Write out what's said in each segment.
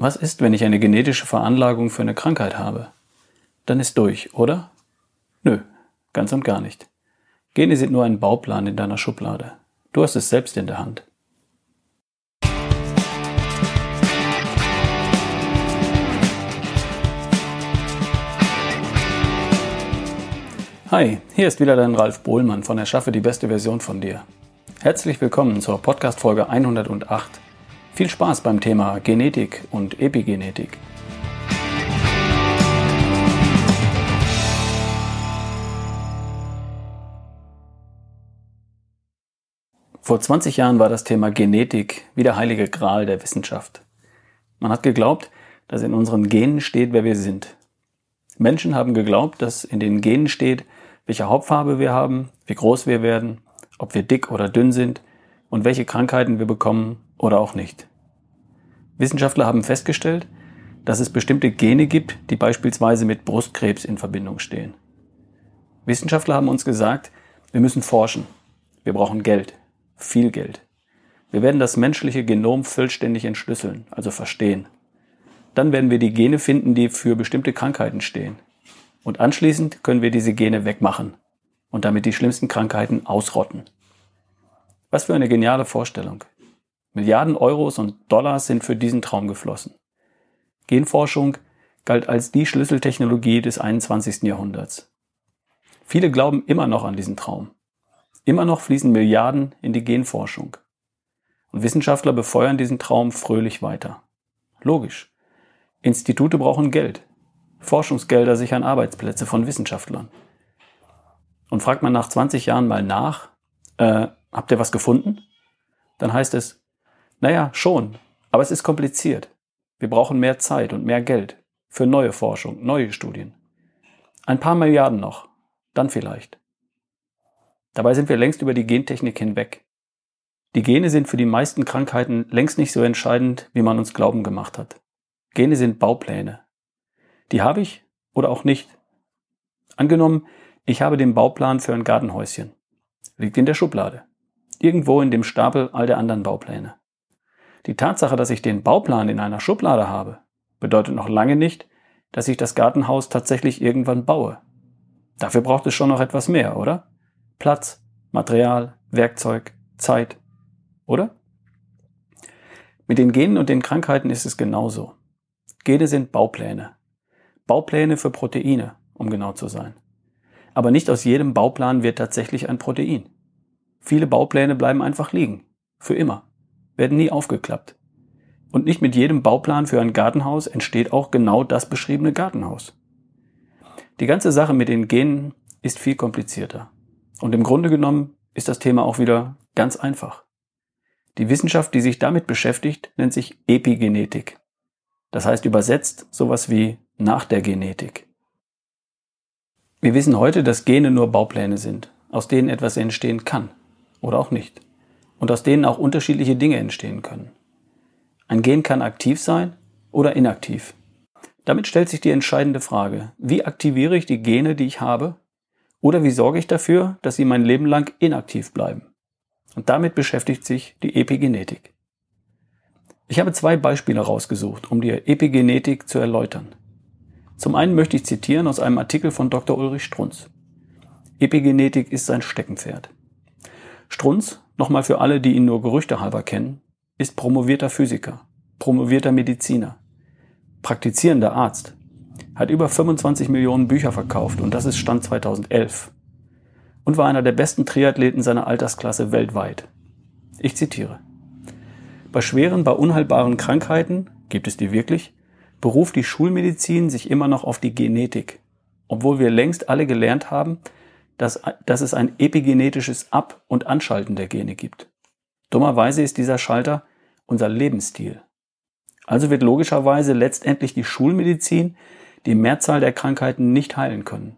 Was ist, wenn ich eine genetische Veranlagung für eine Krankheit habe? Dann ist durch, oder? Nö, ganz und gar nicht. Gene sind nur ein Bauplan in deiner Schublade. Du hast es selbst in der Hand. Hi, hier ist wieder dein Ralf Bohlmann von Erschaffe die beste Version von dir. Herzlich willkommen zur Podcast-Folge 108. Viel Spaß beim Thema Genetik und Epigenetik. Vor 20 Jahren war das Thema Genetik wie der heilige Gral der Wissenschaft. Man hat geglaubt, dass in unseren Genen steht, wer wir sind. Menschen haben geglaubt, dass in den Genen steht, welche Hauptfarbe wir haben, wie groß wir werden, ob wir dick oder dünn sind und welche Krankheiten wir bekommen oder auch nicht. Wissenschaftler haben festgestellt, dass es bestimmte Gene gibt, die beispielsweise mit Brustkrebs in Verbindung stehen. Wissenschaftler haben uns gesagt, wir müssen forschen. Wir brauchen Geld. Viel Geld. Wir werden das menschliche Genom vollständig entschlüsseln, also verstehen. Dann werden wir die Gene finden, die für bestimmte Krankheiten stehen. Und anschließend können wir diese Gene wegmachen und damit die schlimmsten Krankheiten ausrotten. Was für eine geniale Vorstellung. Milliarden Euros und Dollars sind für diesen Traum geflossen. Genforschung galt als die Schlüsseltechnologie des 21. Jahrhunderts. Viele glauben immer noch an diesen Traum. Immer noch fließen Milliarden in die Genforschung. Und Wissenschaftler befeuern diesen Traum fröhlich weiter. Logisch. Institute brauchen Geld. Forschungsgelder sichern Arbeitsplätze von Wissenschaftlern. Und fragt man nach 20 Jahren mal nach, äh, habt ihr was gefunden? Dann heißt es, naja, schon, aber es ist kompliziert. Wir brauchen mehr Zeit und mehr Geld für neue Forschung, neue Studien. Ein paar Milliarden noch, dann vielleicht. Dabei sind wir längst über die Gentechnik hinweg. Die Gene sind für die meisten Krankheiten längst nicht so entscheidend, wie man uns glauben gemacht hat. Gene sind Baupläne, die habe ich oder auch nicht. Angenommen, ich habe den Bauplan für ein Gartenhäuschen. Liegt in der Schublade. Irgendwo in dem Stapel all der anderen Baupläne. Die Tatsache, dass ich den Bauplan in einer Schublade habe, bedeutet noch lange nicht, dass ich das Gartenhaus tatsächlich irgendwann baue. Dafür braucht es schon noch etwas mehr, oder? Platz, Material, Werkzeug, Zeit, oder? Mit den Genen und den Krankheiten ist es genauso. Gene sind Baupläne. Baupläne für Proteine, um genau zu sein. Aber nicht aus jedem Bauplan wird tatsächlich ein Protein. Viele Baupläne bleiben einfach liegen. Für immer. Werden nie aufgeklappt. Und nicht mit jedem Bauplan für ein Gartenhaus entsteht auch genau das beschriebene Gartenhaus. Die ganze Sache mit den Genen ist viel komplizierter. Und im Grunde genommen ist das Thema auch wieder ganz einfach. Die Wissenschaft, die sich damit beschäftigt, nennt sich Epigenetik. Das heißt übersetzt sowas wie nach der Genetik. Wir wissen heute, dass Gene nur Baupläne sind, aus denen etwas entstehen kann oder auch nicht und aus denen auch unterschiedliche Dinge entstehen können. Ein Gen kann aktiv sein oder inaktiv. Damit stellt sich die entscheidende Frage, wie aktiviere ich die Gene, die ich habe, oder wie sorge ich dafür, dass sie mein Leben lang inaktiv bleiben? Und damit beschäftigt sich die Epigenetik. Ich habe zwei Beispiele rausgesucht, um dir Epigenetik zu erläutern. Zum einen möchte ich zitieren aus einem Artikel von Dr. Ulrich Strunz. Epigenetik ist sein Steckenpferd. Strunz, nochmal für alle, die ihn nur gerüchtehalber kennen, ist promovierter Physiker, promovierter Mediziner, praktizierender Arzt, hat über 25 Millionen Bücher verkauft und das ist Stand 2011 und war einer der besten Triathleten seiner Altersklasse weltweit. Ich zitiere. Bei schweren, bei unheilbaren Krankheiten, gibt es die wirklich, beruft die Schulmedizin sich immer noch auf die Genetik, obwohl wir längst alle gelernt haben, dass, dass es ein epigenetisches Ab- und Anschalten der Gene gibt. Dummerweise ist dieser Schalter unser Lebensstil. Also wird logischerweise letztendlich die Schulmedizin die Mehrzahl der Krankheiten nicht heilen können.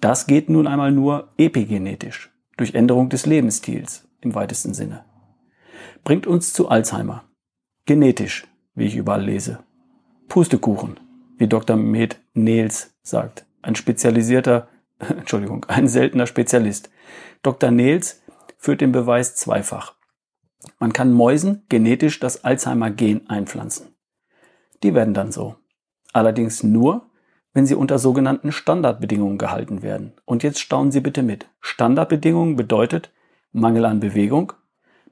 Das geht nun einmal nur epigenetisch, durch Änderung des Lebensstils im weitesten Sinne. Bringt uns zu Alzheimer. Genetisch, wie ich überall lese. Pustekuchen, wie Dr. Med Nels sagt. Ein spezialisierter, Entschuldigung, ein seltener Spezialist. Dr. Nels führt den Beweis zweifach. Man kann Mäusen genetisch das Alzheimer-Gen einpflanzen. Die werden dann so. Allerdings nur, wenn sie unter sogenannten Standardbedingungen gehalten werden. Und jetzt staunen Sie bitte mit. Standardbedingungen bedeutet Mangel an Bewegung,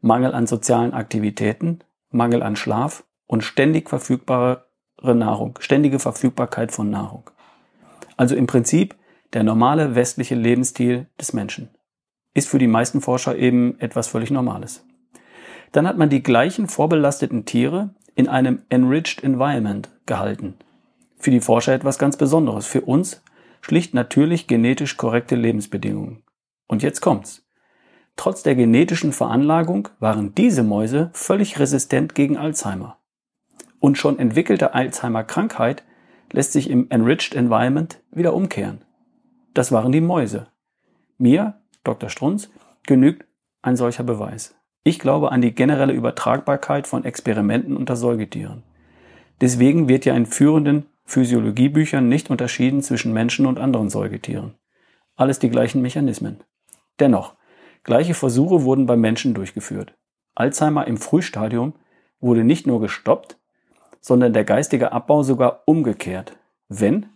Mangel an sozialen Aktivitäten, Mangel an Schlaf und ständig verfügbare Nahrung, ständige Verfügbarkeit von Nahrung. Also im Prinzip der normale westliche Lebensstil des Menschen. Ist für die meisten Forscher eben etwas völlig Normales. Dann hat man die gleichen vorbelasteten Tiere in einem enriched environment gehalten. Für die Forscher etwas ganz Besonderes. Für uns schlicht natürlich genetisch korrekte Lebensbedingungen. Und jetzt kommt's. Trotz der genetischen Veranlagung waren diese Mäuse völlig resistent gegen Alzheimer. Und schon entwickelte Alzheimer-Krankheit lässt sich im Enriched Environment wieder umkehren. Das waren die Mäuse. Mir, Dr. Strunz, genügt ein solcher Beweis. Ich glaube an die generelle Übertragbarkeit von Experimenten unter Säugetieren. Deswegen wird ja in führenden Physiologiebüchern nicht unterschieden zwischen Menschen und anderen Säugetieren. Alles die gleichen Mechanismen. Dennoch, Gleiche Versuche wurden beim Menschen durchgeführt. Alzheimer im Frühstadium wurde nicht nur gestoppt, sondern der geistige Abbau sogar umgekehrt, wenn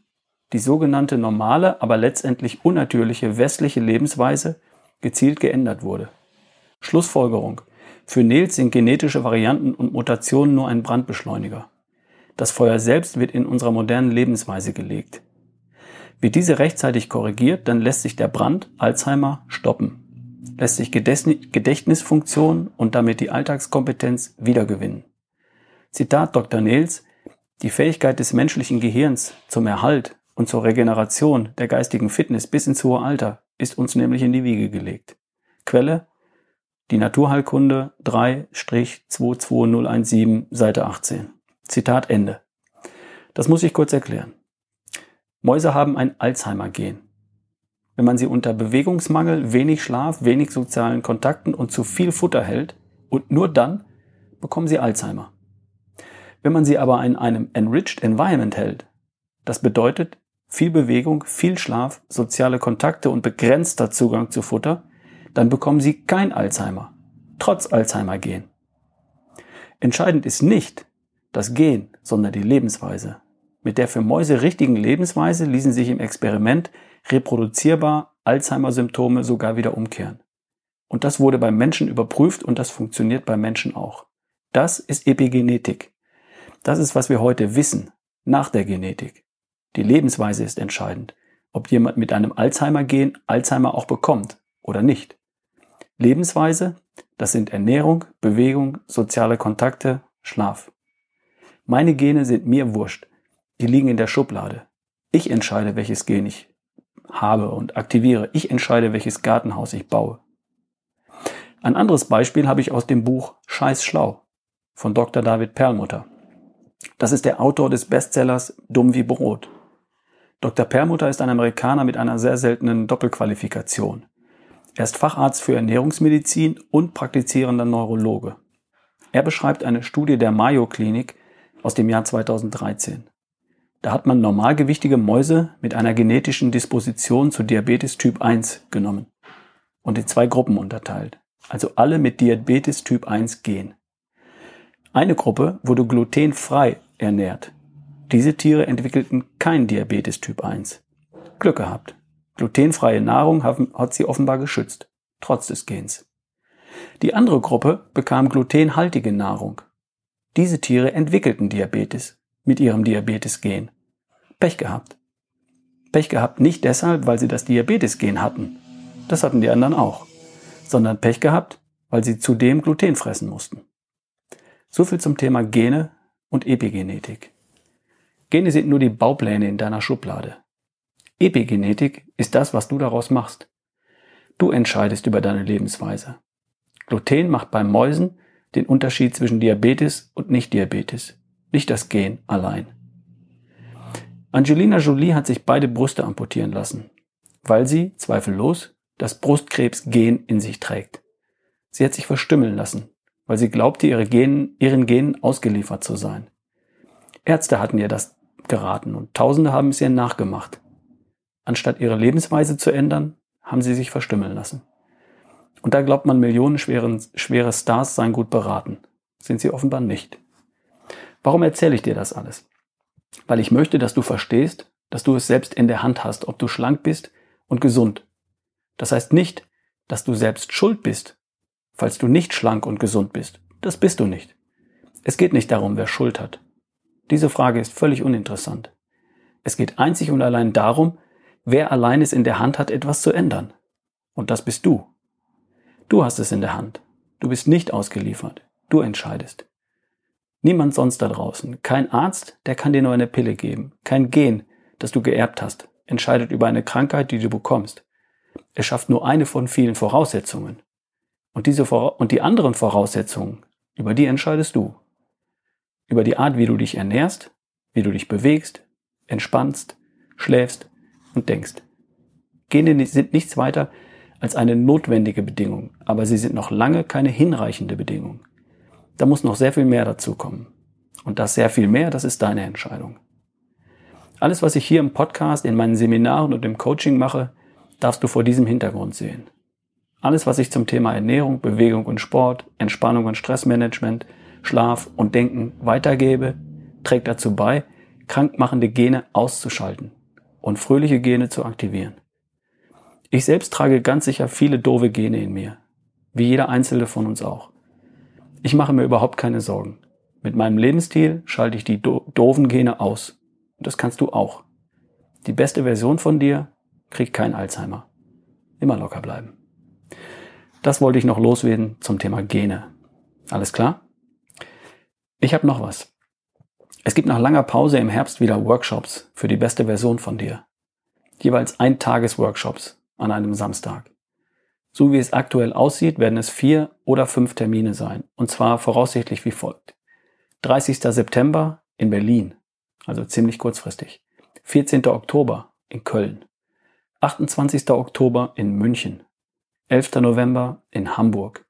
die sogenannte normale, aber letztendlich unnatürliche westliche Lebensweise gezielt geändert wurde. Schlussfolgerung. Für Nils sind genetische Varianten und Mutationen nur ein Brandbeschleuniger. Das Feuer selbst wird in unserer modernen Lebensweise gelegt. Wird diese rechtzeitig korrigiert, dann lässt sich der Brand Alzheimer stoppen lässt sich Gedächtnisfunktion und damit die Alltagskompetenz wiedergewinnen. Zitat Dr. Nils, die Fähigkeit des menschlichen Gehirns zum Erhalt und zur Regeneration der geistigen Fitness bis ins hohe Alter ist uns nämlich in die Wiege gelegt. Quelle die Naturheilkunde 3-22017, Seite 18. Zitat Ende. Das muss ich kurz erklären. Mäuse haben ein Alzheimer-Gen wenn man sie unter Bewegungsmangel, wenig Schlaf, wenig sozialen Kontakten und zu viel Futter hält und nur dann bekommen sie Alzheimer. Wenn man sie aber in einem enriched environment hält, das bedeutet viel Bewegung, viel Schlaf, soziale Kontakte und begrenzter Zugang zu Futter, dann bekommen sie kein Alzheimer, trotz Alzheimer-Gen. Entscheidend ist nicht das Gen, sondern die Lebensweise. Mit der für Mäuse richtigen Lebensweise ließen sich im Experiment reproduzierbar Alzheimer-Symptome sogar wieder umkehren. Und das wurde beim Menschen überprüft und das funktioniert beim Menschen auch. Das ist Epigenetik. Das ist, was wir heute wissen, nach der Genetik. Die Lebensweise ist entscheidend, ob jemand mit einem Alzheimer-Gen Alzheimer auch bekommt oder nicht. Lebensweise, das sind Ernährung, Bewegung, soziale Kontakte, Schlaf. Meine Gene sind mir wurscht. Die liegen in der Schublade. Ich entscheide, welches Gen ich habe und aktiviere. Ich entscheide, welches Gartenhaus ich baue. Ein anderes Beispiel habe ich aus dem Buch Scheiß Schlau von Dr. David Perlmutter. Das ist der Autor des Bestsellers Dumm wie Brot. Dr. Perlmutter ist ein Amerikaner mit einer sehr seltenen Doppelqualifikation. Er ist Facharzt für Ernährungsmedizin und praktizierender Neurologe. Er beschreibt eine Studie der Mayo Klinik aus dem Jahr 2013. Da hat man normalgewichtige Mäuse mit einer genetischen Disposition zu Diabetes Typ 1 genommen und in zwei Gruppen unterteilt. Also alle mit Diabetes Typ 1 Gen. Eine Gruppe wurde glutenfrei ernährt. Diese Tiere entwickelten kein Diabetes Typ 1. Glück gehabt. Glutenfreie Nahrung hat sie offenbar geschützt, trotz des Gens. Die andere Gruppe bekam glutenhaltige Nahrung. Diese Tiere entwickelten Diabetes mit ihrem Diabetes-Gen. Pech gehabt. Pech gehabt nicht deshalb, weil sie das Diabetes-Gen hatten. Das hatten die anderen auch. Sondern Pech gehabt, weil sie zudem Gluten fressen mussten. So viel zum Thema Gene und Epigenetik. Gene sind nur die Baupläne in deiner Schublade. Epigenetik ist das, was du daraus machst. Du entscheidest über deine Lebensweise. Gluten macht bei Mäusen den Unterschied zwischen Diabetes und Nicht-Diabetes nicht das Gen allein. Angelina Jolie hat sich beide Brüste amputieren lassen, weil sie, zweifellos, das Brustkrebsgen in sich trägt. Sie hat sich verstümmeln lassen, weil sie glaubte, ihre Genen, ihren Genen ausgeliefert zu sein. Ärzte hatten ihr das geraten und Tausende haben es ihr nachgemacht. Anstatt ihre Lebensweise zu ändern, haben sie sich verstümmeln lassen. Und da glaubt man, millionenschwere schwere Stars seien gut beraten. Sind sie offenbar nicht. Warum erzähle ich dir das alles? Weil ich möchte, dass du verstehst, dass du es selbst in der Hand hast, ob du schlank bist und gesund. Das heißt nicht, dass du selbst schuld bist, falls du nicht schlank und gesund bist. Das bist du nicht. Es geht nicht darum, wer Schuld hat. Diese Frage ist völlig uninteressant. Es geht einzig und allein darum, wer allein es in der Hand hat, etwas zu ändern. Und das bist du. Du hast es in der Hand. Du bist nicht ausgeliefert. Du entscheidest. Niemand sonst da draußen, kein Arzt, der kann dir nur eine Pille geben, kein Gen, das du geerbt hast, entscheidet über eine Krankheit, die du bekommst. Es schafft nur eine von vielen Voraussetzungen. Und diese Vora und die anderen Voraussetzungen, über die entscheidest du. Über die Art, wie du dich ernährst, wie du dich bewegst, entspannst, schläfst und denkst. Gene sind nichts weiter als eine notwendige Bedingung, aber sie sind noch lange keine hinreichende Bedingung. Da muss noch sehr viel mehr dazu kommen. Und das sehr viel mehr, das ist deine Entscheidung. Alles, was ich hier im Podcast, in meinen Seminaren und im Coaching mache, darfst du vor diesem Hintergrund sehen. Alles, was ich zum Thema Ernährung, Bewegung und Sport, Entspannung und Stressmanagement, Schlaf und Denken weitergebe, trägt dazu bei, krankmachende Gene auszuschalten und fröhliche Gene zu aktivieren. Ich selbst trage ganz sicher viele doofe Gene in mir, wie jeder einzelne von uns auch. Ich mache mir überhaupt keine Sorgen. Mit meinem Lebensstil schalte ich die do doofen Gene aus. Und das kannst du auch. Die beste Version von dir kriegt kein Alzheimer. Immer locker bleiben. Das wollte ich noch loswerden zum Thema Gene. Alles klar? Ich habe noch was. Es gibt nach langer Pause im Herbst wieder Workshops für die beste Version von dir. Jeweils ein Tagesworkshops an einem Samstag. So wie es aktuell aussieht, werden es vier oder fünf Termine sein. Und zwar voraussichtlich wie folgt. 30. September in Berlin, also ziemlich kurzfristig. 14. Oktober in Köln. 28. Oktober in München. 11. November in Hamburg.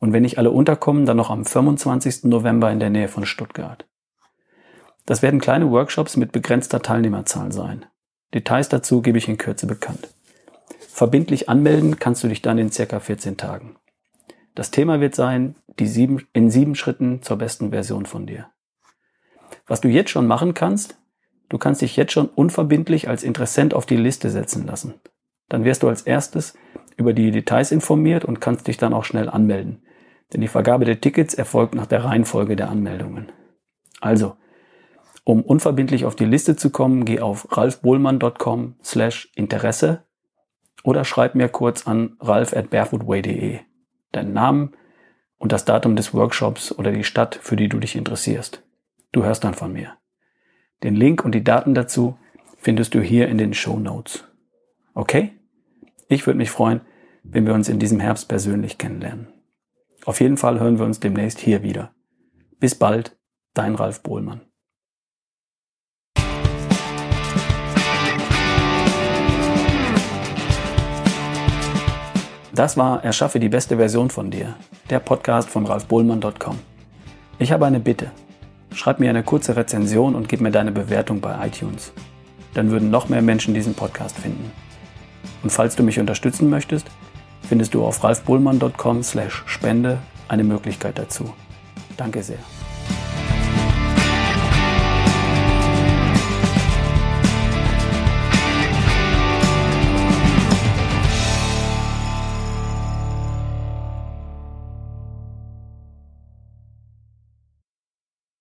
Und wenn nicht alle unterkommen, dann noch am 25. November in der Nähe von Stuttgart. Das werden kleine Workshops mit begrenzter Teilnehmerzahl sein. Details dazu gebe ich in Kürze bekannt. Verbindlich anmelden kannst du dich dann in circa 14 Tagen. Das Thema wird sein, die sieben, in sieben Schritten zur besten Version von dir. Was du jetzt schon machen kannst, du kannst dich jetzt schon unverbindlich als Interessent auf die Liste setzen lassen. Dann wirst du als erstes über die Details informiert und kannst dich dann auch schnell anmelden. Denn die Vergabe der Tickets erfolgt nach der Reihenfolge der Anmeldungen. Also, um unverbindlich auf die Liste zu kommen, geh auf ralfbohlmann.com slash Interesse oder schreib mir kurz an ralf at barefootway.de deinen Namen und das Datum des Workshops oder die Stadt, für die du dich interessierst. Du hörst dann von mir. Den Link und die Daten dazu findest du hier in den Show Notes. Okay? Ich würde mich freuen, wenn wir uns in diesem Herbst persönlich kennenlernen. Auf jeden Fall hören wir uns demnächst hier wieder. Bis bald, dein Ralf Bohlmann. Das war Erschaffe die beste Version von dir, der Podcast von ralfbohlmann.com. Ich habe eine Bitte. Schreib mir eine kurze Rezension und gib mir deine Bewertung bei iTunes. Dann würden noch mehr Menschen diesen Podcast finden. Und falls du mich unterstützen möchtest, findest du auf ralfbohlmann.com/spende eine Möglichkeit dazu. Danke sehr.